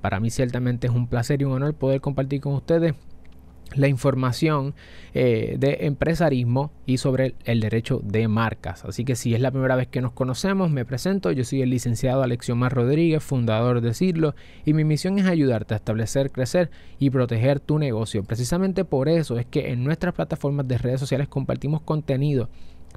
Para mí ciertamente es un placer y un honor poder compartir con ustedes la información eh, de empresarismo y sobre el, derecho de marcas. Así que si es la primera vez que nos conocemos, me presento. Yo soy el licenciado Alexiomar Rodríguez, fundador de Cirlo, y mi misión es ayudarte a establecer, crecer y proteger tu negocio. Precisamente por eso es que en nuestras plataformas de redes sociales compartimos contenido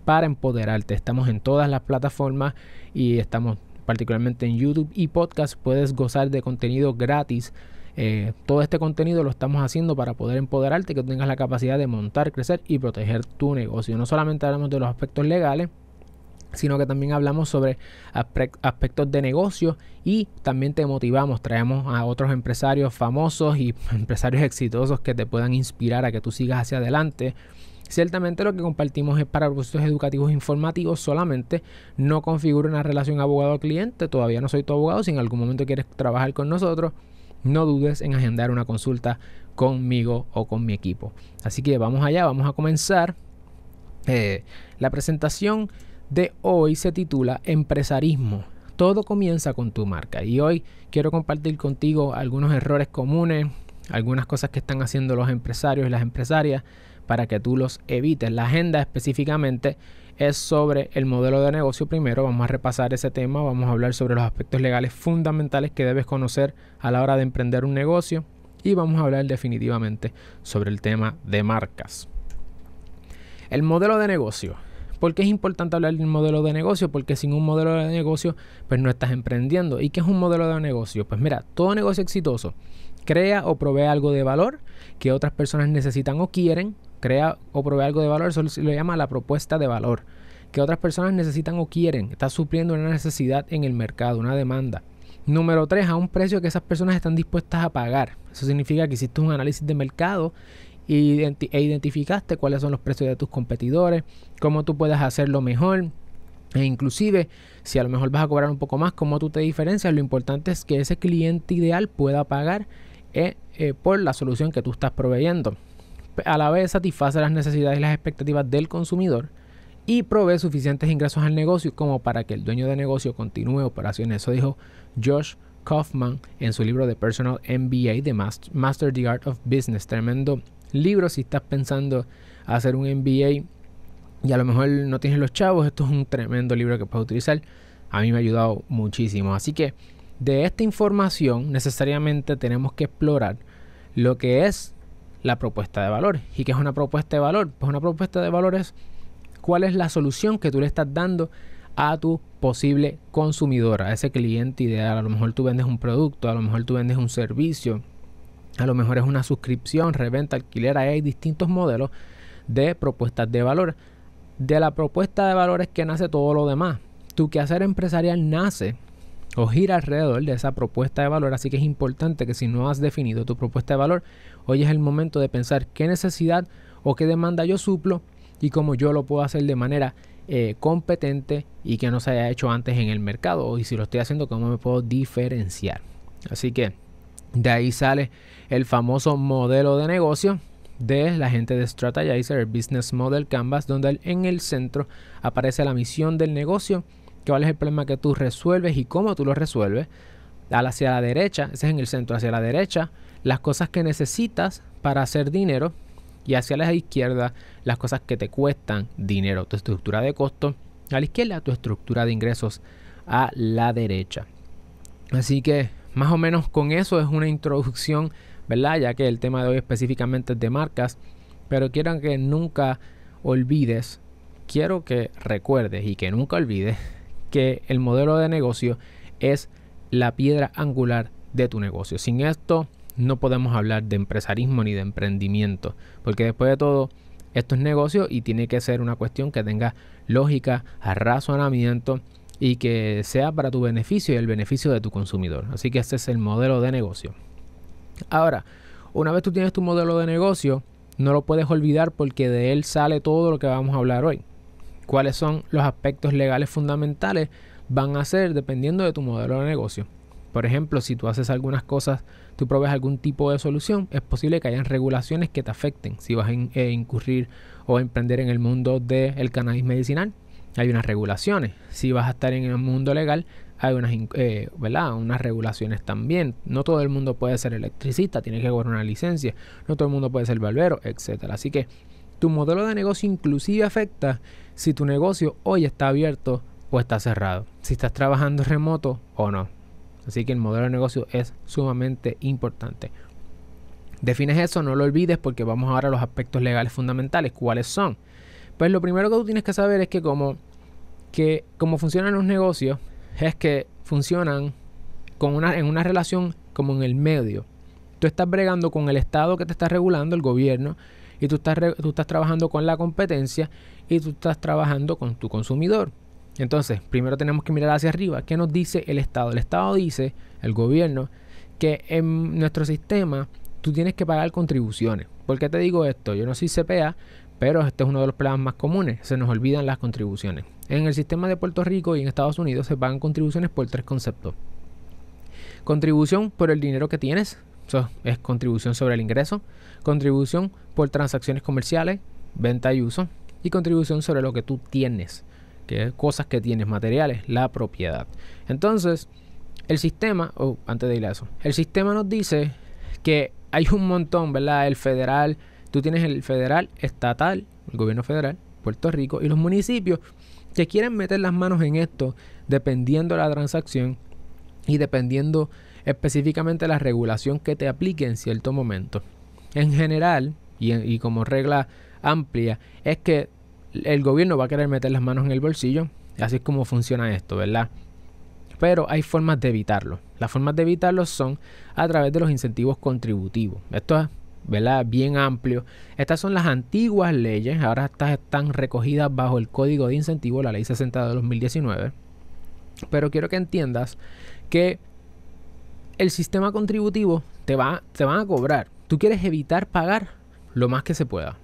para empoderarte. Estamos en todas las plataformas y estamos particularmente en YouTube y podcast. Puedes gozar de contenido gratis eh, todo este contenido lo estamos haciendo para poder empoderarte, que tengas la capacidad de montar, crecer y proteger tu negocio. No solamente hablamos de los aspectos legales, sino que también hablamos sobre aspectos de negocio y también te motivamos, traemos a otros empresarios famosos y empresarios exitosos que te puedan inspirar a que tú sigas hacia adelante. Ciertamente lo que compartimos es para propósitos educativos informativos solamente, no configura una relación abogado-cliente, todavía no soy tu abogado, si en algún momento quieres trabajar con nosotros, no dudes en agendar una consulta conmigo o con mi equipo. Así que vamos allá, vamos a comenzar. Eh, la presentación de hoy se titula Empresarismo. Todo comienza con tu marca y hoy quiero compartir contigo algunos errores comunes, algunas cosas que están haciendo los empresarios y las empresarias para que tú los evites. La agenda específicamente es sobre el modelo de negocio primero. Vamos a repasar ese tema, vamos a hablar sobre los aspectos legales fundamentales que debes conocer a la hora de emprender un negocio y vamos a hablar definitivamente sobre el tema de marcas. El modelo de negocio. ¿Por qué es importante hablar del modelo de negocio? Porque sin un modelo de negocio, pues no estás emprendiendo. ¿Y qué es un modelo de negocio? Pues mira, todo negocio exitoso crea o provee algo de valor que otras personas necesitan o quieren crea o provee algo de valor, eso se lo llama la propuesta de valor, que otras personas necesitan o quieren, está supliendo una necesidad en el mercado, una demanda. Número tres, a un precio que esas personas están dispuestas a pagar. Eso significa que hiciste un análisis de mercado e identificaste cuáles son los precios de tus competidores, cómo tú puedes hacerlo mejor, e inclusive, si a lo mejor vas a cobrar un poco más, cómo tú te diferencias, lo importante es que ese cliente ideal pueda pagar eh, eh, por la solución que tú estás proveyendo a la vez satisface las necesidades y las expectativas del consumidor y provee suficientes ingresos al negocio como para que el dueño de negocio continúe operaciones. Eso dijo Josh Kaufman en su libro de Personal MBA de Master the Art of Business. Tremendo libro si estás pensando hacer un MBA y a lo mejor no tienes los chavos. Esto es un tremendo libro que puedes utilizar. A mí me ha ayudado muchísimo. Así que de esta información necesariamente tenemos que explorar lo que es la propuesta de valor. ¿Y qué es una propuesta de valor? Pues una propuesta de valor es cuál es la solución que tú le estás dando a tu posible consumidor, a ese cliente ideal. A lo mejor tú vendes un producto, a lo mejor tú vendes un servicio, a lo mejor es una suscripción, reventa, alquiler. hay distintos modelos de propuestas de valor. De la propuesta de valor es que nace todo lo demás. Tu quehacer empresarial nace o gira alrededor de esa propuesta de valor. Así que es importante que si no has definido tu propuesta de valor, hoy es el momento de pensar qué necesidad o qué demanda yo suplo y cómo yo lo puedo hacer de manera eh, competente y que no se haya hecho antes en el mercado. Y si lo estoy haciendo, cómo me puedo diferenciar. Así que de ahí sale el famoso modelo de negocio de la gente de Strategizer, el Business Model Canvas, donde en el centro aparece la misión del negocio cuál es el problema que tú resuelves y cómo tú lo resuelves. Hacia la derecha, ese es en el centro, hacia la derecha, las cosas que necesitas para hacer dinero y hacia la izquierda, las cosas que te cuestan dinero, tu estructura de costo. A la izquierda, tu estructura de ingresos a la derecha. Así que más o menos con eso es una introducción, ¿verdad? Ya que el tema de hoy específicamente es de marcas, pero quiero que nunca olvides, quiero que recuerdes y que nunca olvides que el modelo de negocio es la piedra angular de tu negocio. Sin esto no podemos hablar de empresarismo ni de emprendimiento, porque después de todo, esto es negocio y tiene que ser una cuestión que tenga lógica, razonamiento y que sea para tu beneficio y el beneficio de tu consumidor. Así que ese es el modelo de negocio. Ahora, una vez tú tienes tu modelo de negocio, no lo puedes olvidar porque de él sale todo lo que vamos a hablar hoy cuáles son los aspectos legales fundamentales van a ser dependiendo de tu modelo de negocio. Por ejemplo, si tú haces algunas cosas, tú provees algún tipo de solución, es posible que hayan regulaciones que te afecten. Si vas a eh, incurrir o emprender en el mundo del cannabis medicinal, hay unas regulaciones. Si vas a estar en el mundo legal, hay unas, eh, unas regulaciones también. No todo el mundo puede ser electricista, tiene que cobrar una licencia. No todo el mundo puede ser barbero, etc. Así que tu modelo de negocio inclusive afecta si tu negocio hoy está abierto o está cerrado. Si estás trabajando remoto o no. Así que el modelo de negocio es sumamente importante. Defines eso, no lo olvides porque vamos ahora a los aspectos legales fundamentales. ¿Cuáles son? Pues lo primero que tú tienes que saber es que como, que como funcionan los negocios es que funcionan con una, en una relación como en el medio. Tú estás bregando con el Estado que te está regulando, el gobierno, y tú estás, tú estás trabajando con la competencia y tú estás trabajando con tu consumidor. Entonces, primero tenemos que mirar hacia arriba. ¿Qué nos dice el Estado? El Estado dice, el gobierno, que en nuestro sistema tú tienes que pagar contribuciones. ¿Por qué te digo esto? Yo no soy CPA, pero este es uno de los problemas más comunes. Se nos olvidan las contribuciones. En el sistema de Puerto Rico y en Estados Unidos se pagan contribuciones por tres conceptos. Contribución por el dinero que tienes, eso es contribución sobre el ingreso. Contribución por transacciones comerciales, venta y uso. Y contribución sobre lo que tú tienes, que es cosas que tienes, materiales, la propiedad. Entonces, el sistema, o antes de ir a eso, el sistema nos dice que hay un montón, ¿verdad? El federal, tú tienes el federal, estatal, el gobierno federal, Puerto Rico, y los municipios que quieren meter las manos en esto dependiendo de la transacción y dependiendo específicamente la regulación que te aplique en cierto momento. En general, y, como regla amplia, es que el gobierno va a querer meter las manos en el bolsillo. Así es como funciona esto, ¿verdad? Pero hay formas de evitarlo. Las formas de evitarlo son a través de los incentivos contributivos. Esto es ¿verdad? bien amplio. Estas son las antiguas leyes. Ahora estas están recogidas bajo el Código de Incentivos, la Ley 60 de 2019. Pero quiero que entiendas que el sistema contributivo te, va, te van a cobrar. Tú quieres evitar pagar lo más que se pueda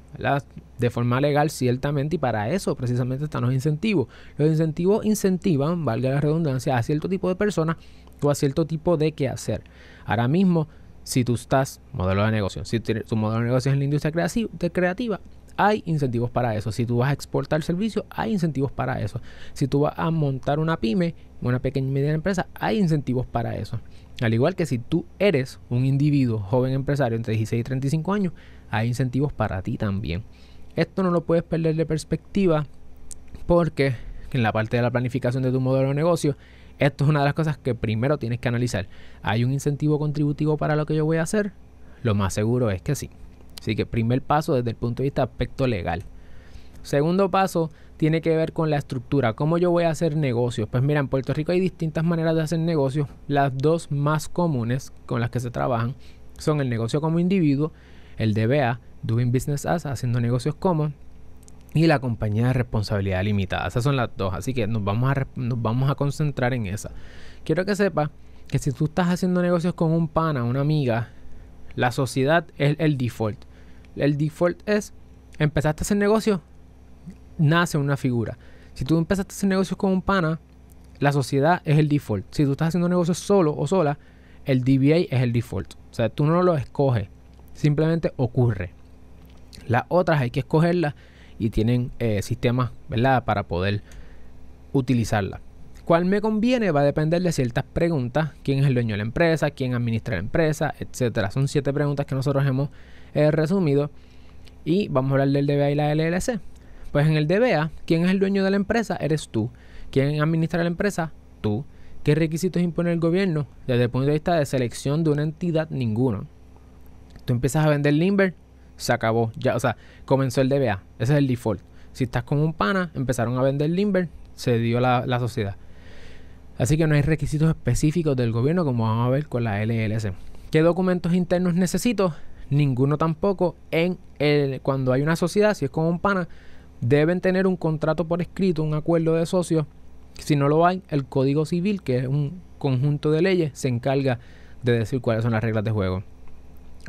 de forma legal ciertamente y para eso precisamente están los incentivos. Los incentivos incentivan, valga la redundancia, a cierto tipo de personas o a cierto tipo de qué hacer. Ahora mismo, si tú estás, modelo de negocio, si tu modelo de negocio es en la industria creativa, hay incentivos para eso. Si tú vas a exportar servicios, hay incentivos para eso. Si tú vas a montar una pyme, una pequeña y mediana empresa, hay incentivos para eso. Al igual que si tú eres un individuo joven empresario entre 16 y 35 años, hay incentivos para ti también. Esto no lo puedes perder de perspectiva porque en la parte de la planificación de tu modelo de negocio, esto es una de las cosas que primero tienes que analizar. ¿Hay un incentivo contributivo para lo que yo voy a hacer? Lo más seguro es que sí. Así que primer paso desde el punto de vista aspecto legal. Segundo paso tiene que ver con la estructura. ¿Cómo yo voy a hacer negocios? Pues mira, en Puerto Rico hay distintas maneras de hacer negocios. Las dos más comunes con las que se trabajan son el negocio como individuo el DBA, Doing Business As, haciendo negocios como, y la compañía de responsabilidad limitada. Esas son las dos, así que nos vamos a, nos vamos a concentrar en esa. Quiero que sepas que si tú estás haciendo negocios con un pana, una amiga, la sociedad es el default. El default es, empezaste a hacer negocios, nace una figura. Si tú empezaste a hacer negocios con un pana, la sociedad es el default. Si tú estás haciendo negocios solo o sola, el DBA es el default. O sea, tú no lo escoges simplemente ocurre. Las otras hay que escogerlas y tienen eh, sistemas, ¿verdad? Para poder utilizarla. ¿Cuál me conviene? Va a depender de ciertas preguntas. ¿Quién es el dueño de la empresa? ¿Quién administra la empresa? Etcétera. Son siete preguntas que nosotros hemos eh, resumido. Y vamos a hablar del DBA y la LLC. Pues en el DBA, ¿quién es el dueño de la empresa? Eres tú. ¿Quién administra la empresa? Tú. ¿Qué requisitos impone el gobierno? Desde el punto de vista de selección de una entidad, ninguno. Tú empiezas a vender limber, se acabó. Ya, o sea, comenzó el DBA. Ese es el default. Si estás con un pana, empezaron a vender limber, se dio la, sociedad. Así que no hay requisitos específicos del gobierno como vamos a ver con la LLC. ¿Qué documentos internos necesito? Ninguno tampoco. En el, cuando hay una sociedad, si es con un pana, deben tener un contrato por escrito, un acuerdo de socios. Si no lo hay, el Código Civil, que es un conjunto de leyes, se encarga de decir cuáles son las reglas de juego.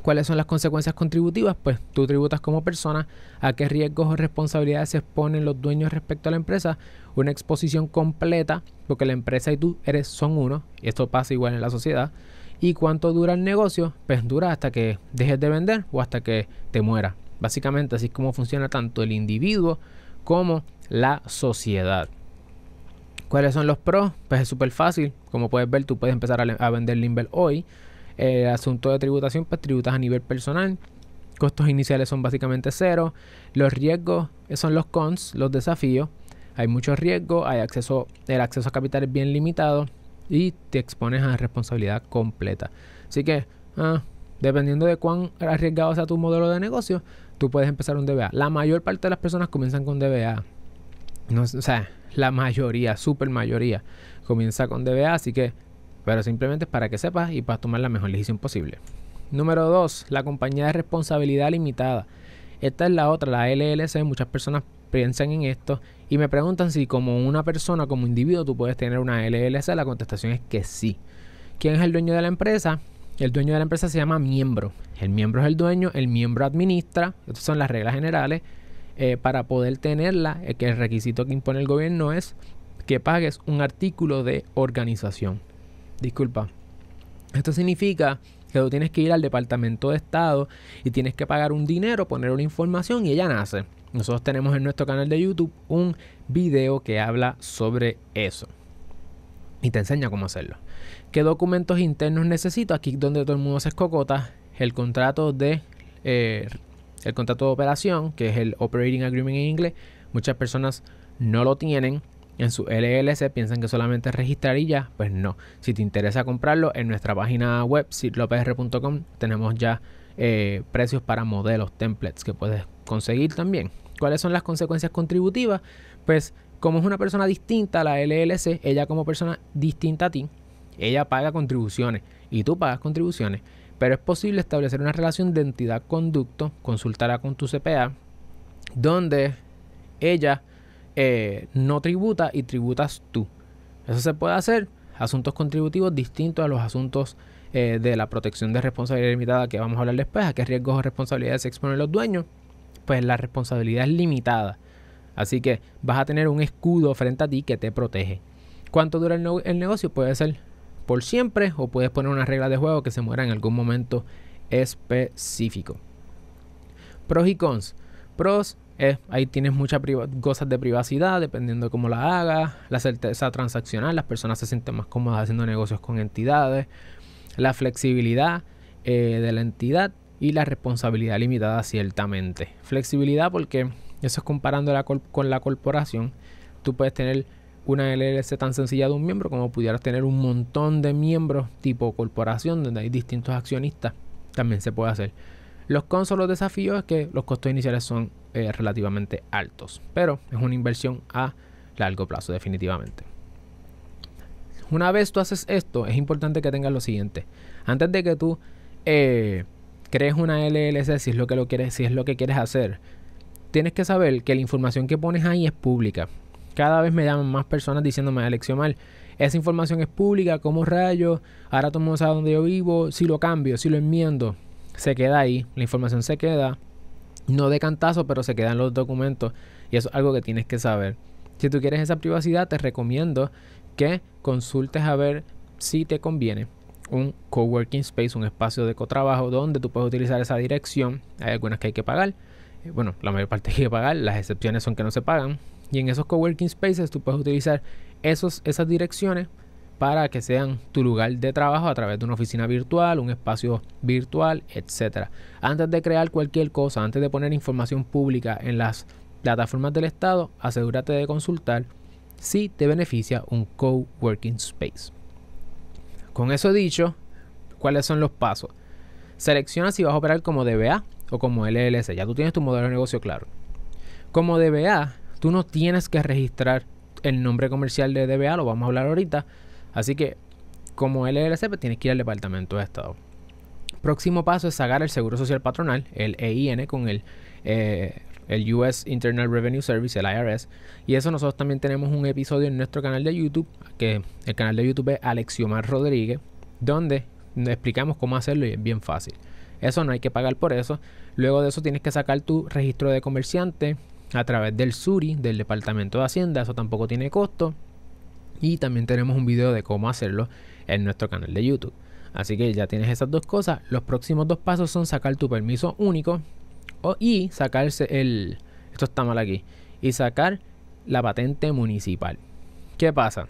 ¿Cuáles son las consecuencias contributivas? Pues tú tributas como persona, a qué riesgos o responsabilidades se exponen los dueños respecto a la empresa, una exposición completa, porque la empresa y tú eres son uno, y esto pasa igual en la sociedad, y cuánto dura el negocio, pues dura hasta que dejes de vender o hasta que te muera. Básicamente así es como funciona tanto el individuo como la sociedad. ¿Cuáles son los pros? Pues es súper fácil. Como puedes ver, tú puedes empezar a, vender Limber hoy. Eh, asunto de tributación, pues tributas a nivel personal. Costos iniciales son básicamente cero. Los riesgos son los cons, los desafíos. Hay muchos riesgos, hay acceso, el acceso a capital es bien limitado y te expones a responsabilidad completa. Así que, ah, dependiendo de cuán arriesgado sea tu modelo de negocio, tú puedes empezar un DBA. La mayor parte de las personas comienzan con DBA. O sea, la mayoría, super mayoría, comienza con DBA, así que, pero simplemente es para que sepas y para tomar la mejor decisión posible. Número 2, la compañía de responsabilidad limitada. Esta es la otra, la LLC. Muchas personas piensan en esto y me preguntan si como una persona, como individuo, tú puedes tener una LLC. La contestación es que sí. ¿Quién es el dueño de la empresa? El dueño de la empresa se llama miembro. El miembro es el dueño, el miembro administra. Estas son las reglas generales. Eh, para poder tenerla, eh, que el requisito que impone el gobierno es que pagues un artículo de organización. Disculpa. Esto significa que tú tienes que ir al Departamento de Estado y tienes que pagar un dinero, poner una información y ella nace. Nosotros tenemos en nuestro canal de YouTube un video que habla sobre eso y te enseña cómo hacerlo. ¿Qué documentos internos necesito? Aquí donde todo el mundo se escocota, el contrato de eh, el contrato de operación, que es el Operating Agreement en inglés, muchas personas no lo tienen en su LLC, piensan que solamente registrar y ya, pues no. Si te interesa comprarlo, en nuestra página web, sitlopr.com, tenemos ya eh, precios para modelos, templates que puedes conseguir también. ¿Cuáles son las consecuencias contributivas? Pues como es una persona distinta a la LLC, ella como persona distinta a ti, ella paga contribuciones y tú pagas contribuciones pero es posible establecer una relación de entidad-conducto, consultarla con tu CPA, donde ella eh, no tributa y tributas tú. Eso se puede hacer, asuntos contributivos distintos a los asuntos eh, de la protección de responsabilidad limitada que vamos a hablar después, a qué riesgos o responsabilidades se exponen los dueños, pues la responsabilidad es limitada. Así que vas a tener un escudo frente a ti que te protege. ¿Cuánto dura el negocio? Puede ser por siempre o puedes poner una regla de juego que se muera en algún momento específico. Pros y cons. Pros es, ahí tienes muchas cosas de privacidad dependiendo de cómo la hagas, la certeza transaccional, las personas se sienten más cómodas haciendo negocios con entidades, la flexibilidad eh, de la entidad y la responsabilidad limitada ciertamente. Flexibilidad porque eso es comparándola con la corporación, tú puedes tener una LLC tan sencilla de un miembro como pudieras tener un montón de miembros tipo corporación donde hay distintos accionistas, también se puede hacer. Los cons los desafíos es que los costos iniciales son eh, relativamente altos, pero es una inversión a largo plazo definitivamente. Una vez tú haces esto, es importante que tengas lo siguiente. Antes de que tú eh, crees una LLC, si es lo que lo quieres, si es lo que quieres hacer, tienes que saber que la información que pones ahí es pública cada vez me llaman más personas diciéndome, elección mal, esa información es pública, como rayo, ahora todo el mundo sabe dónde yo vivo, si lo cambio, si lo enmiendo, se queda ahí, la información se queda, no de cantazo, pero se queda en los documentos y eso es algo que tienes que saber. Si tú quieres esa privacidad, te recomiendo que consultes a ver si te conviene un coworking space, un espacio de cotrabajo donde tú puedes utilizar esa dirección. Hay algunas que hay que pagar. Eh, bueno, la mayor parte hay que pagar, las excepciones son que no se pagan. Y en esos coworking spaces tú puedes utilizar esos, esas direcciones para que sean tu lugar de trabajo a través de una oficina virtual, un espacio virtual, etc. Antes de crear cualquier cosa, antes de poner información pública en las plataformas del Estado, asegúrate de consultar si te beneficia un coworking space. Con eso dicho, ¿cuáles son los pasos? Selecciona si vas a operar como DBA o como LLC. Ya tú tienes tu modelo de negocio claro. Como DBA, Tú no tienes que registrar el nombre comercial de DBA, lo vamos a hablar ahorita. Así que, como LLC, pues tienes que ir al Departamento de Estado. Próximo paso es sacar el Seguro Social Patronal, el EIN, con el, eh, el US Internal Revenue Service, el IRS. Y eso nosotros también tenemos un episodio en nuestro canal de YouTube, que el canal de YouTube es Alexiomar Rodríguez, donde explicamos cómo hacerlo y es bien fácil. Eso no hay que pagar por eso. Luego de eso tienes que sacar tu registro de comerciante, a través del SURI, del Departamento de Hacienda. Eso tampoco tiene costo. Y también tenemos un video de cómo hacerlo en nuestro canal de YouTube. Así que ya tienes esas dos cosas. Los próximos dos pasos son sacar tu permiso único y sacarse el... Esto está mal aquí. Y sacar la patente municipal. ¿Qué pasa?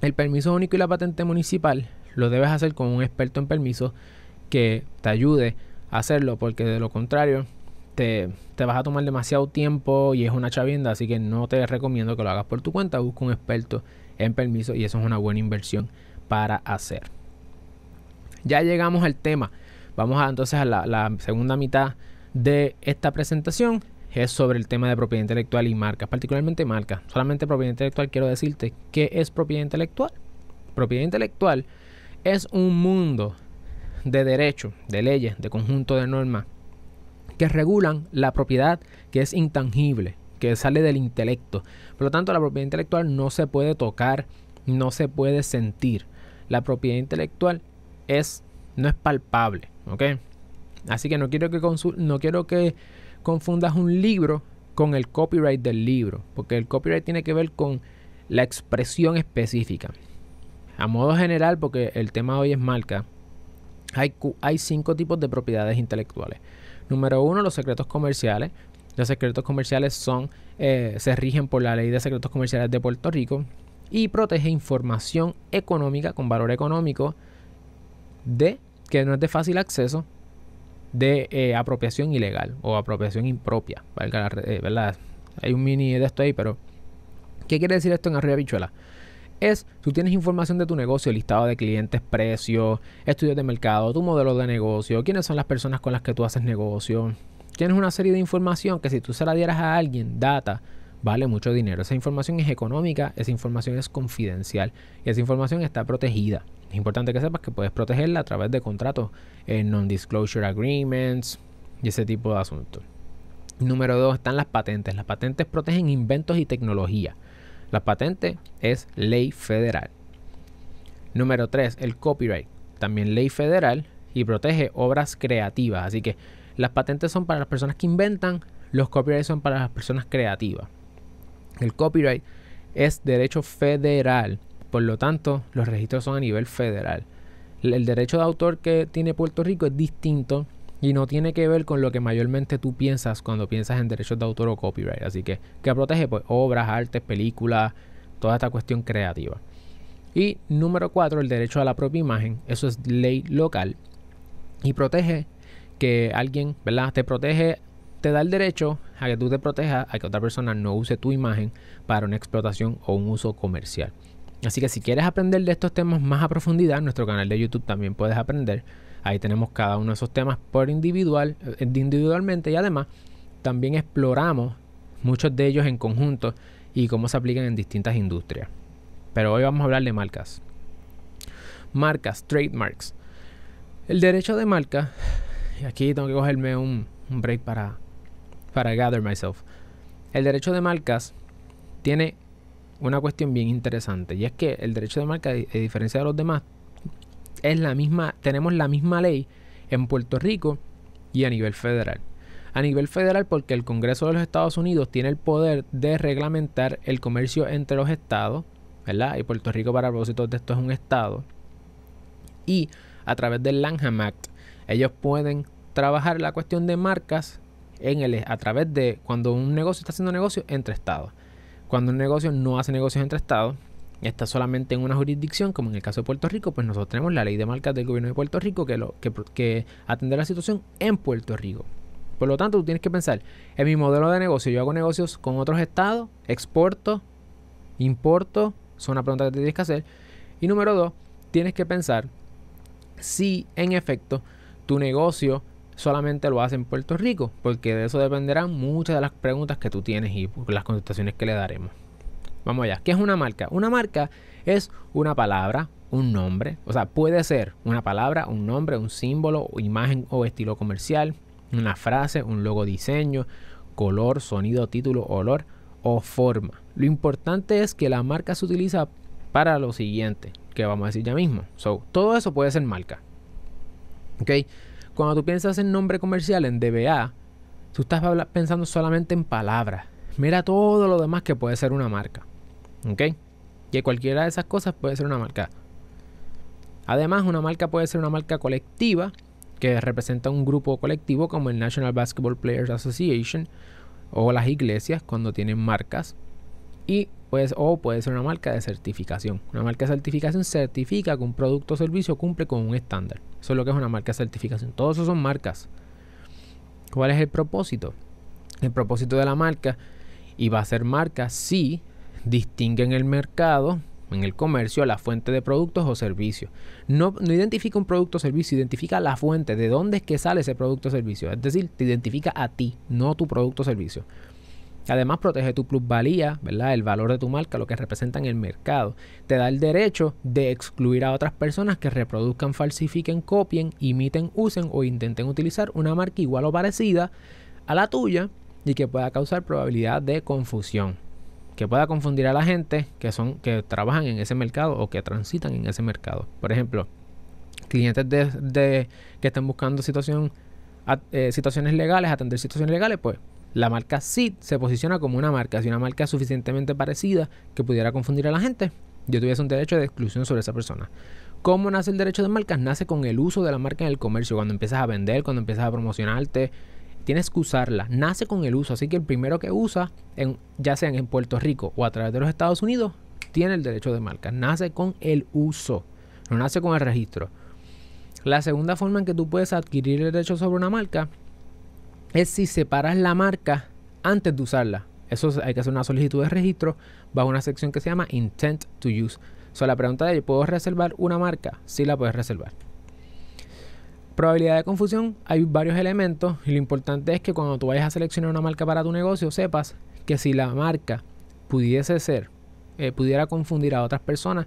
El permiso único y la patente municipal lo debes hacer con un experto en permiso que te ayude a hacerlo, porque de lo contrario te, te, vas a tomar demasiado tiempo y es una chavienda, así que no te recomiendo que lo hagas por tu cuenta. Busca un experto en permiso y eso es una buena inversión para hacer. Ya llegamos al tema. Vamos a, entonces a la, segunda mitad de esta presentación. Es sobre el tema de propiedad intelectual y marcas, particularmente marcas. Solamente propiedad intelectual quiero decirte qué es propiedad intelectual. Propiedad intelectual es un mundo de derechos, de leyes, de conjunto de normas que regulan la propiedad que es intangible, que sale del intelecto. Por lo tanto, la propiedad intelectual no se puede tocar, no se puede sentir. La propiedad intelectual es no es palpable, ¿ok? Así que no quiero que no quiero que confundas un libro con el copyright del libro, porque el copyright tiene que ver con la expresión específica. A modo general, porque el tema hoy es marca, hay, hay cinco tipos de propiedades intelectuales. Número uno, los secretos comerciales. Los secretos comerciales son, eh, se rigen por la ley de secretos comerciales de Puerto Rico y protege información económica con valor económico de que no es de fácil acceso de eh, apropiación ilegal o apropiación impropia. Eh, ¿verdad? Hay un mini de esto ahí, pero ¿qué quiere decir esto en arriba bichuela? Es, tú tienes información de tu negocio, listado de clientes, precios, estudios de mercado, tu modelo de negocio, quiénes son las personas con las que tú haces negocio. Tienes una serie de información que si tú se la dieras a alguien, data, vale mucho dinero. Esa información es económica, esa información es confidencial y esa información está protegida. Es importante que sepas que puedes protegerla a través de contratos, en non-disclosure agreements y ese tipo de asuntos. Número dos están las patentes. Las patentes protegen inventos y tecnología. La patente es ley federal. Número 3, el copyright, también ley federal y protege obras creativas. Así que las patentes son para las personas que inventan, los copyrights son para las personas creativas. El copyright es derecho federal, por lo tanto los registros son a nivel federal. El derecho de autor que tiene Puerto Rico es distinto y no tiene que ver con lo que mayormente tú piensas cuando piensas en derechos de autor o copyright. Así que, que protege pues, obras, artes, películas, toda esta cuestión creativa. Y número cuatro, el derecho a la propia imagen. Eso es ley local. Y protege que alguien, ¿verdad? Te protege, te da el derecho a que tú te protejas, a que otra persona no use tu imagen para una explotación o un uso comercial. Así que si quieres aprender de estos temas más a profundidad, en nuestro canal de YouTube también puedes aprender. Ahí tenemos cada uno de esos temas por individual, eh, individualmente y además también exploramos muchos de ellos en conjunto y cómo se aplican en distintas industrias. Pero hoy vamos a hablar de marcas. Marcas, trademarks. El derecho de marca, y aquí tengo que cogerme un, break para, para gather myself. El derecho de marcas tiene una cuestión bien interesante y es que el derecho de marca, a diferencia de los demás, es la misma, tenemos la misma ley en Puerto Rico y a nivel federal. A nivel federal porque el Congreso de los Estados Unidos tiene el poder de reglamentar el comercio entre los estados, ¿verdad? Y Puerto Rico para propósitos de esto es un estado. Y a través del Lanham Act, ellos pueden trabajar la cuestión de marcas en el, a través de cuando un negocio está haciendo negocio entre estados. Cuando un negocio no hace negocios entre estados, está solamente en una jurisdicción, como en el caso de Puerto Rico, pues nosotros tenemos la ley de marcas del gobierno de Puerto Rico que, lo, que, atender la situación en Puerto Rico. Por lo tanto, tú tienes que pensar, en mi modelo de negocio, yo hago negocios con otros estados, exporto, importo, son una pregunta que tienes que hacer. Y número dos, tienes que pensar si en efecto tu negocio solamente lo hace en Puerto Rico, porque de eso dependerán muchas de las preguntas que tú tienes y las contestaciones que le daremos. Vamos allá. ¿Qué es una marca? Una marca es una palabra, un nombre. O sea, puede ser una palabra, un nombre, un símbolo, imagen o estilo comercial, una frase, un logo diseño, color, sonido, título, olor o forma. Lo importante es que la marca se utiliza para lo siguiente, que vamos a decir ya mismo. So, todo eso puede ser marca. ¿Ok? Cuando tú piensas en nombre comercial, en DBA, tú estás pensando solamente en palabras. Mira todo lo demás que puede ser una marca. ¿Ok? Que cualquiera de esas cosas puede ser una marca. Además, una marca puede ser una marca colectiva que representa un grupo colectivo como el National Basketball Players Association o las iglesias cuando tienen marcas. Y pues, o puede ser una marca de certificación. Una marca de certificación certifica que un producto o servicio cumple con un estándar. Eso es lo que es una marca de certificación. Todos esos son marcas. ¿Cuál es el propósito? El propósito de la marca y va a ser marca si distingue en el mercado, en el comercio, la fuente de productos o servicios. No, no identifica un producto o servicio, identifica la fuente, de dónde es que sale ese producto o servicio. Es decir, te identifica a ti, no tu producto o servicio. Además, protege tu plusvalía, ¿verdad? El valor de tu marca, lo que representa en el mercado. Te da el derecho de excluir a otras personas que reproduzcan, falsifiquen, copien, imiten, usen o intenten utilizar una marca igual o parecida a la tuya y que pueda causar probabilidad de confusión. Que pueda confundir a la gente que son que trabajan en ese mercado o que transitan en ese mercado. Por ejemplo, clientes de, que estén buscando situación, eh, situaciones legales, atender situaciones legales, pues la marca SID se posiciona como una marca. Si una marca es suficientemente parecida que pudiera confundir a la gente, yo tuviese un derecho de exclusión sobre esa persona. ¿Cómo nace el derecho de marcas? Nace con el uso de la marca en el comercio. Cuando empiezas a vender, cuando empiezas a promocionarte, tienes que usarla. Nace con el uso. Así que el primero que usa, en, ya sea en Puerto Rico o a través de los Estados Unidos, tiene el derecho de marca. Nace con el uso. No nace con el registro. La segunda forma en que tú puedes adquirir el derecho sobre una marca es si separas la marca antes de usarla. Eso hay que hacer una solicitud de registro bajo una sección que se llama Intent to Use. So, la pregunta de ¿puedo reservar una marca? Sí la puedes reservar. Probabilidad de confusión, hay varios elementos y lo importante es que cuando tú vayas a seleccionar una marca para tu negocio sepas que si la marca pudiese ser, eh, pudiera confundir a otras personas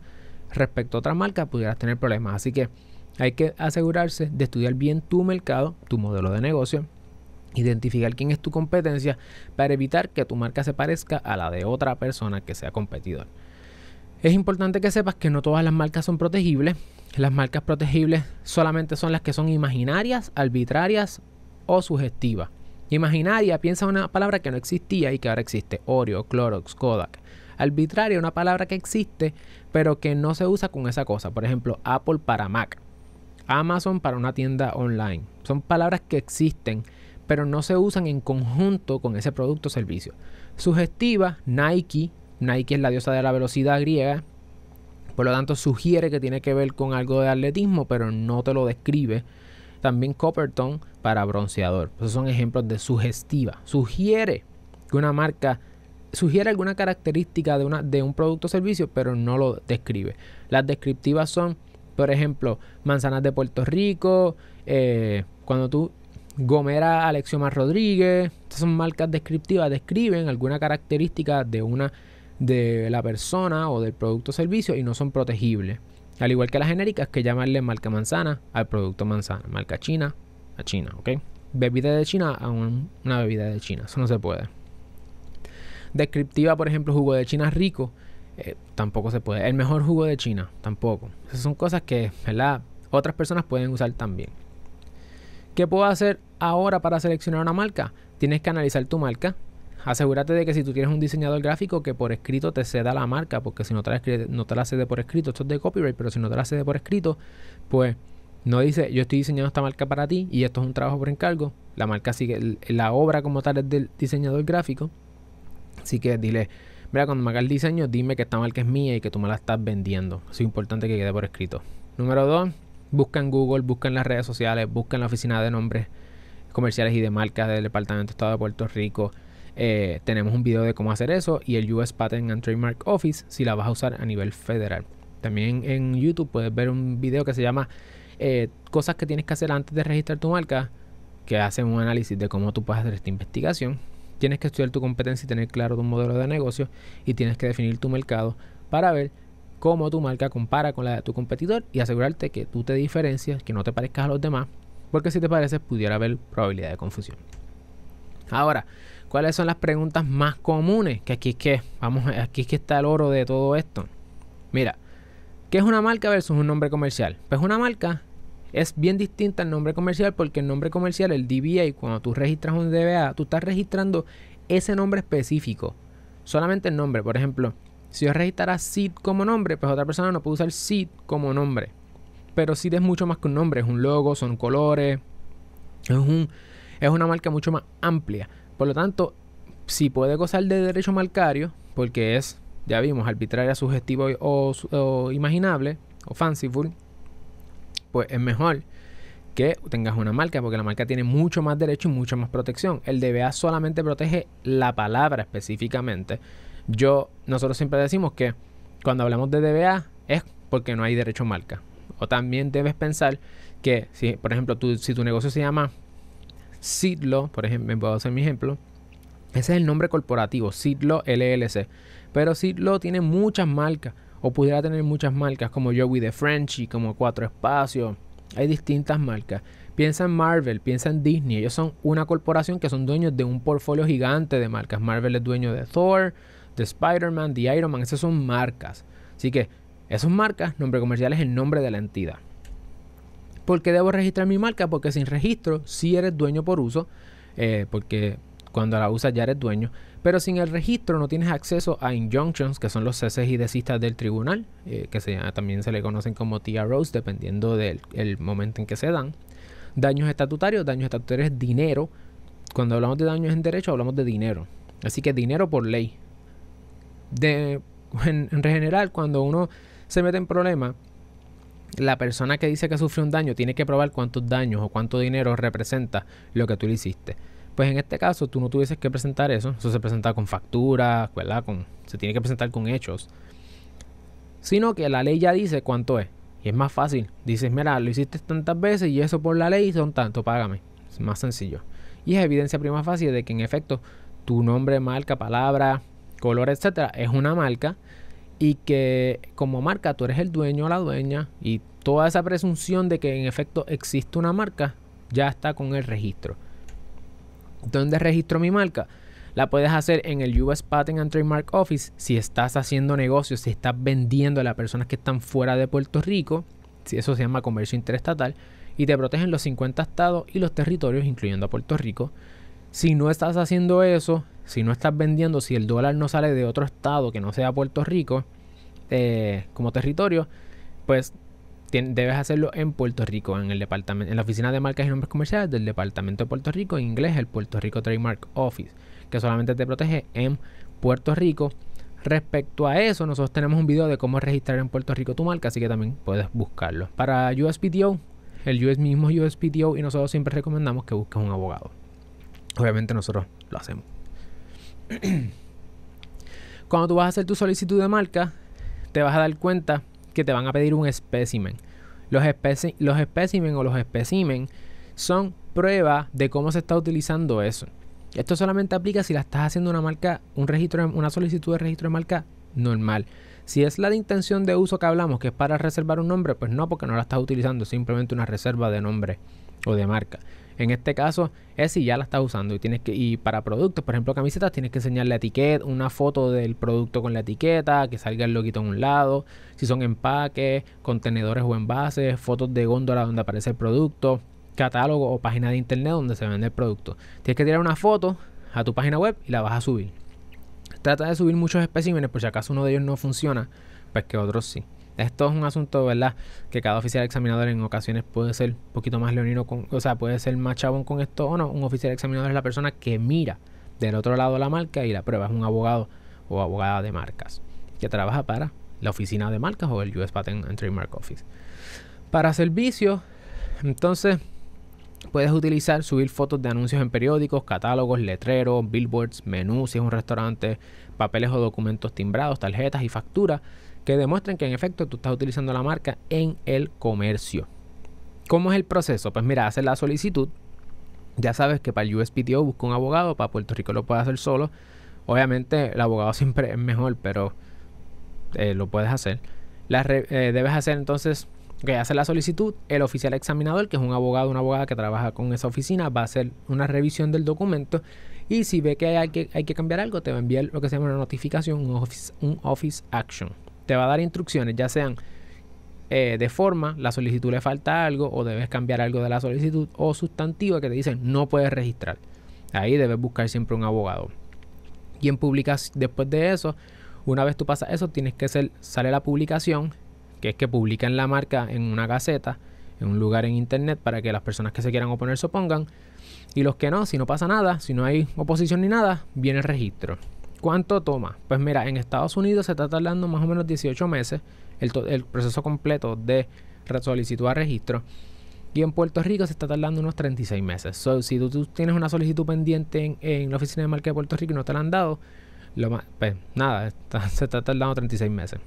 respecto a otras marcas, pudieras tener problemas. Así que hay que asegurarse de estudiar bien tu mercado, tu modelo de negocio, identificar quién es tu competencia para evitar que tu marca se parezca a la de otra persona que sea competidor. Es importante que sepas que no todas las marcas son protegibles. Las marcas protegibles solamente son las que son imaginarias, arbitrarias o sugestivas. Imaginaria, piensa una palabra que no existía y que ahora existe. Oreo, Clorox, Kodak. Arbitraria, una palabra que existe, pero que no se usa con esa cosa. Por ejemplo, Apple para Mac. Amazon para una tienda online. Son palabras que existen, pero no se usan en conjunto con ese producto o servicio. Sugestiva, Nike. Nike es la diosa de la velocidad griega. Por lo tanto, sugiere que tiene que ver con algo de atletismo, pero no te lo describe. También Coppertone para bronceador. Esos son ejemplos de sugestiva. Sugiere que una marca sugiere alguna característica de, una, de un producto o servicio, pero no lo describe. Las descriptivas son, por ejemplo, manzanas de Puerto Rico. Eh, cuando tú Gomera Alexiomar Rodríguez. Estas son marcas descriptivas, describen alguna característica de una de la persona o del producto o servicio y no son protegibles. Al igual que las genéricas que llamarle marca manzana al producto manzana, marca china a China, ¿ok? Bebida de China a una bebida de China, eso no se puede. Descriptiva, por ejemplo, jugo de China rico, eh, tampoco se puede. El mejor jugo de China, tampoco. Esas son cosas que, ¿verdad? Otras personas pueden usar también. ¿Qué puedo hacer ahora para seleccionar una marca? Tienes que analizar tu marca. Asegúrate de que si tú tienes un diseñador gráfico que por escrito te ceda la marca, porque si no te la, no te la cede por escrito, esto es de copyright, pero si no te la cede por escrito, pues no dice yo estoy diseñando esta marca para ti y esto es un trabajo por encargo. La marca sigue, la obra como tal es del diseñador gráfico. Así que dile, mira, cuando me haga el diseño, dime que esta marca es mía y que tú me la estás vendiendo. es importante que quede por escrito. Número dos, Busca en Google, busca en las redes sociales, busca en la oficina de nombres comerciales y de marcas del Departamento de Estado de Puerto Rico. Eh, tenemos un video de cómo hacer eso y el US Patent and Trademark Office si la vas a usar a nivel federal. También en YouTube puedes ver un video que se llama eh, Cosas que tienes que hacer antes de registrar tu marca, que hace un análisis de cómo tú puedes hacer esta investigación. Tienes que estudiar tu competencia y tener claro tu modelo de negocio y tienes que definir tu mercado para ver cómo tu marca compara con la de tu competidor y asegurarte que tú te diferencias, que no te parezcas a los demás, porque si te pareces pudiera haber probabilidad de confusión. Ahora, ¿cuáles son las preguntas más comunes? Que aquí es que, vamos, aquí es que está el oro de todo esto. Mira, ¿qué es una marca versus un nombre comercial? Pues una marca es bien distinta al nombre comercial porque el nombre comercial, el DBA, cuando tú registras un DBA, tú estás registrando ese nombre específico. Solamente el nombre, por ejemplo, si yo registrara Seed como nombre, pues otra persona no puede usar Seed como nombre. Pero Seed es mucho más que un nombre, es un logo, son colores, es, un, es una marca mucho más amplia. Por lo tanto, si puede gozar de derecho marcario, porque es ya vimos, arbitraria, sugestivo o, imaginable, o fanciful, pues es mejor que tengas una marca, porque la marca tiene mucho más derecho y mucha más protección. El DBA solamente protege la palabra específicamente. Yo, nosotros siempre decimos que cuando hablamos de DBA es porque no hay derecho a marca. O también debes pensar que, por ejemplo, si tu negocio se llama Sidlo, por ejemplo, puedo hacer mi ejemplo, ese es el nombre corporativo, Sidlo LLC. Pero Sidlo tiene muchas marcas, o pudiera tener muchas marcas como Joey the Frenchy, como Cuatro Espacios. Hay distintas marcas. Piensa en Marvel, piensa en Disney. Ellos son una corporación que son dueños de un portfolio gigante de marcas. Marvel es dueño de Thor, de Spider-Man, de Iron Man. Esas son marcas. Así que esas marcas, nombre comercial es el nombre de la entidad. ¿Por qué debo registrar mi marca? Porque sin registro, si eres dueño por uso, eh, porque cuando la usas ya eres dueño, pero sin el registro no tienes acceso a injunctions, que son los ceses y desistas del tribunal, eh, que también se le conocen como TROs, dependiendo del momento en que se dan. Daños estatutarios, daños estatutarios es dinero. Cuando hablamos de daños en derecho, hablamos de dinero. Así que dinero por ley. En general, cuando uno se mete en problemas, la persona que dice que sufrió un daño tiene que probar cuántos daños o cuánto dinero representa lo que tú le hiciste. Pues en este caso tú no tuvieses que presentar eso, eso se presenta con facturas, ¿verdad? Con, se tiene que presentar con hechos. Sino que la ley ya dice cuánto es. Y es más fácil. Dices, mira, lo hiciste tantas veces y eso por la ley son tanto, págame. Es más sencillo. Y es evidencia prima fácil de que en efecto tu nombre, marca, palabra, color, etcétera, es una marca y que como marca tú eres el dueño o la dueña y toda esa presunción de que en efecto existe una marca ya está con el registro. ¿Dónde registro mi marca? La puedes hacer en el US Patent and Trademark Office si estás haciendo negocios, si estás vendiendo a las personas que están fuera de Puerto Rico, si eso se llama comercio interestatal, y te protegen los 50 estados y los territorios, incluyendo a Puerto Rico. Si no estás haciendo eso, si no estás vendiendo, si el dólar no sale de otro estado que no sea Puerto Rico eh, como territorio, pues debes hacerlo en Puerto Rico, en el departamento, en la oficina de marcas y nombres comerciales del departamento de Puerto Rico, en inglés el Puerto Rico Trademark Office, que solamente te protege en Puerto Rico. Respecto a eso, nosotros tenemos un video de cómo registrar en Puerto Rico tu marca, así que también puedes buscarlo. Para USPTO, el US mismo USPTO y nosotros siempre recomendamos que busques un abogado. Obviamente nosotros lo hacemos. Cuando tú vas a hacer tu solicitud de marca, te vas a dar cuenta que te van a pedir un espécimen. Los, los espécimen o los espécimen son pruebas de cómo se está utilizando eso. Esto solamente aplica si la estás haciendo una marca, un registro, una solicitud de registro de marca normal. Si es la de intención de uso que hablamos, que es para reservar un nombre, pues no, porque no la estás utilizando, simplemente una reserva de nombre o de marca. En este caso es si ya la estás usando y tienes que y para productos, por ejemplo, camisetas, tienes que enseñar la etiqueta, una foto del producto con la etiqueta, que salga el loguito en un lado, si son empaques, contenedores o envases, fotos de góndola donde aparece el producto, catálogo o página de internet donde se vende el producto. Tienes que tirar una foto a tu página web y la vas a subir. Trata de subir muchos especímenes por si acaso uno de ellos no funciona, pues que otros sí. Esto es un asunto, ¿verdad? Que cada oficial examinador en ocasiones puede ser un poquito más leonino, con, o sea, puede ser más chabón con esto o no. Un oficial examinador es la persona que mira del otro lado la marca y la prueba. Es un abogado o abogada de marcas que trabaja para la oficina de marcas o el US Patent and Trademark Office. Para servicios, entonces puedes utilizar, subir fotos de anuncios en periódicos, catálogos, letreros, billboards, menús si es un restaurante, papeles o documentos timbrados, tarjetas y facturas que demuestren que en efecto tú estás utilizando la marca en el comercio. ¿Cómo es el proceso? Pues mira, haces la solicitud. Ya sabes que para el USPTO busca un abogado, para Puerto Rico lo puede hacer solo. Obviamente el abogado siempre es mejor, pero eh, lo puedes hacer. La eh, debes hacer entonces que hace la solicitud, el oficial examinador, que es un abogado, una abogada que trabaja con esa oficina, va a hacer una revisión del documento y si ve que hay que, hay que cambiar algo, te va a enviar lo que se llama una notificación, un office, action te va a dar instrucciones, ya sean eh, de forma, la solicitud le falta algo o debes cambiar algo de la solicitud o sustantiva que te dicen no puedes registrar. Ahí debes buscar siempre un abogado. Y en publicas después de eso, una vez tú pasas eso, tienes que hacer, sale la publicación, que es que publican la marca en una gaceta, en un lugar en internet para que las personas que se quieran oponer se opongan. Y los que no, si no pasa nada, si no hay oposición ni nada, viene el registro. ¿Cuánto toma? Pues mira, en Estados Unidos se está tardando más o menos 18 meses el, proceso completo de solicitud a registro. Y en Puerto Rico se está tardando unos 36 meses. Si tú, tienes una solicitud pendiente en, la oficina de marca de Puerto Rico y no te la han dado, lo pues nada, se está tardando 36 meses.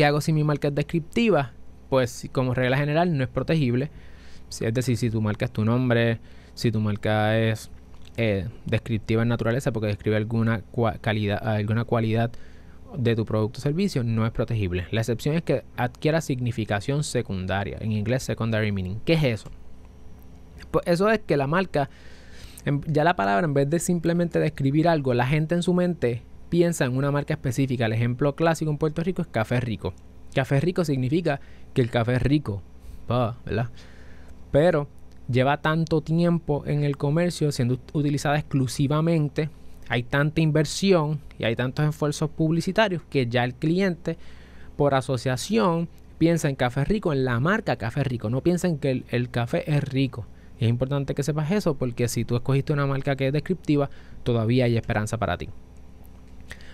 ¿Qué hago si mi marca es descriptiva? Pues como regla general no es protegible. Es decir, si tu marca es tu nombre, si tu marca es eh, descriptiva en naturaleza porque describe alguna calidad, alguna cualidad de tu producto o servicio, no es protegible. La excepción es que adquiera significación secundaria, en inglés secondary meaning. ¿Qué es eso? Pues eso es que la marca, ya la palabra, en vez de simplemente describir algo, la gente en su mente piensa en una marca específica. El ejemplo clásico en Puerto Rico es café rico. Café rico significa que el café es rico, ¿verdad? Pero lleva tanto tiempo en el comercio siendo utilizada exclusivamente, hay tanta inversión y hay tantos esfuerzos publicitarios que ya el cliente por asociación piensa en café rico, en la marca café rico, no piensa en que el, café es rico. Es importante que sepas eso porque si tú escogiste una marca que es descriptiva, todavía hay esperanza para ti.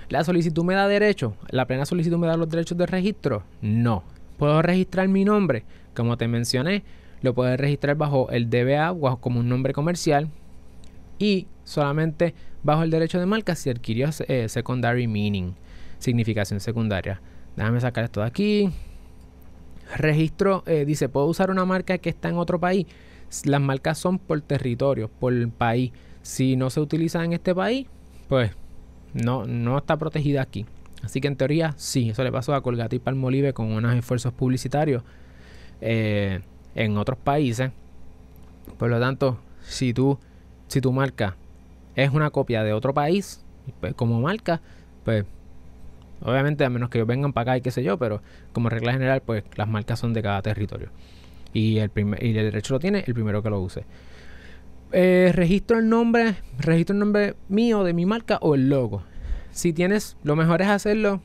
¿La solicitud me da derecho? ¿La plena solicitud me da los derechos de registro? No. ¿Puedo registrar mi nombre? Como te mencioné, lo puedes registrar bajo el DBA o como un nombre comercial y solamente bajo el derecho de marca si adquirió eh, secondary meaning, significación secundaria. Déjame sacar esto de aquí. Registro, eh, dice, ¿puedo usar una marca que está en otro país? Las marcas son por territorio, por país. Si no se utiliza en este país, pues no, no está protegida aquí. Así que en teoría sí, eso le pasó a Colgate y Palmolive con unos esfuerzos publicitarios. Eh, en otros países. Por lo tanto, si tú, si tu marca es una copia de otro país, pues como marca, pues obviamente a menos que vengan para acá y qué sé yo, pero como regla general, pues las marcas son de cada territorio. Y el, primer, y el derecho lo tiene el primero que lo use. Eh, registro el nombre, registro el nombre mío de mi marca o el logo. Si tienes, lo mejor es hacerlo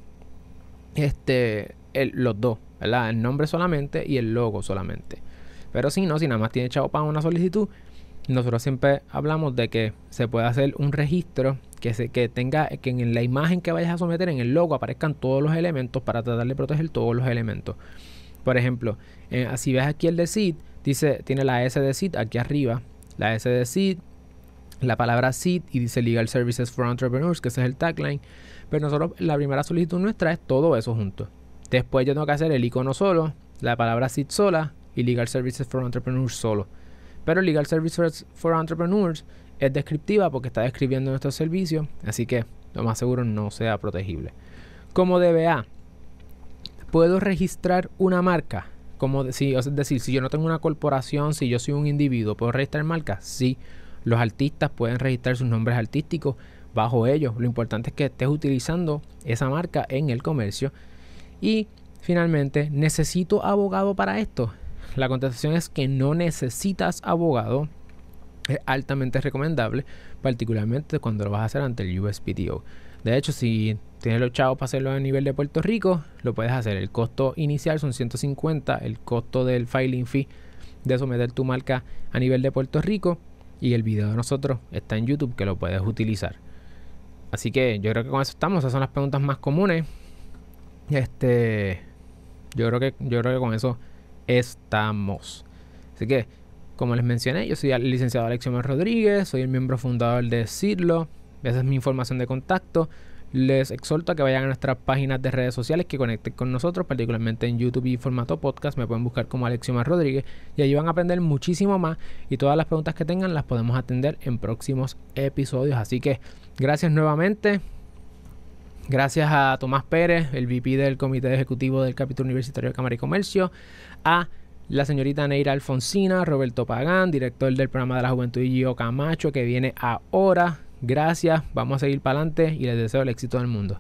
este, los dos, ¿verdad? El nombre solamente y el logo solamente. Pero si no, si nada más tiene chavo para una solicitud, nosotros siempre hablamos de que se puede hacer un registro que, se, que tenga, que en la imagen que vayas a someter, en el logo, aparezcan todos los elementos para tratar de proteger todos los elementos. Por ejemplo, eh, si ves aquí el de SID, dice, tiene la S de SID aquí arriba, la S de SID, la palabra SID y dice Legal Services for Entrepreneurs, que ese es el tagline. Pero nosotros, la primera solicitud nuestra es todo eso junto. Después yo tengo que hacer el icono solo, la palabra SID sola y Legal Services for Entrepreneurs solo. Pero Legal Services for Entrepreneurs es descriptiva porque está describiendo nuestro servicio, así que lo más seguro no sea protegible. Como DBA, puedo registrar una marca. Como es decir, si yo no tengo una corporación, si yo soy un individuo, ¿puedo registrar marca? Sí. Los artistas pueden registrar sus nombres artísticos bajo ellos. Lo importante es que estés utilizando esa marca en el comercio. Y finalmente, ¿necesito abogado para esto? La contestación es que no necesitas abogado. Es altamente recomendable, particularmente cuando lo vas a hacer ante el USPTO. De hecho, si tienes los chavos para hacerlo a nivel de Puerto Rico, lo puedes hacer. El costo inicial son 150, el costo del filing fee de someter tu marca a nivel de Puerto Rico y el video de nosotros está en YouTube que lo puedes utilizar. Así que yo creo que con eso estamos, esas son las preguntas más comunes. Este, yo creo que yo creo que con eso estamos. Así que, como les mencioné, yo soy el licenciado Alexio Rodríguez, soy el miembro fundador de Cirlo. Esa es mi información de contacto. Les exhorto a que vayan a nuestras páginas de redes sociales, que conecten con nosotros, particularmente en YouTube y formato podcast. Me pueden buscar como Alexio Rodríguez y allí van a aprender muchísimo más. Y todas las preguntas que tengan las podemos atender en próximos episodios. Así que gracias nuevamente. Gracias a Tomás Pérez, el VP del Comité Ejecutivo del Capítulo Universitario de Cámara y Comercio, a la señorita Neira Alfonsina, Roberto Pagán, director del programa de la juventud y Gio Camacho, que viene ahora. Gracias, vamos a seguir para adelante y les deseo el éxito del mundo.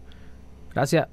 Gracias.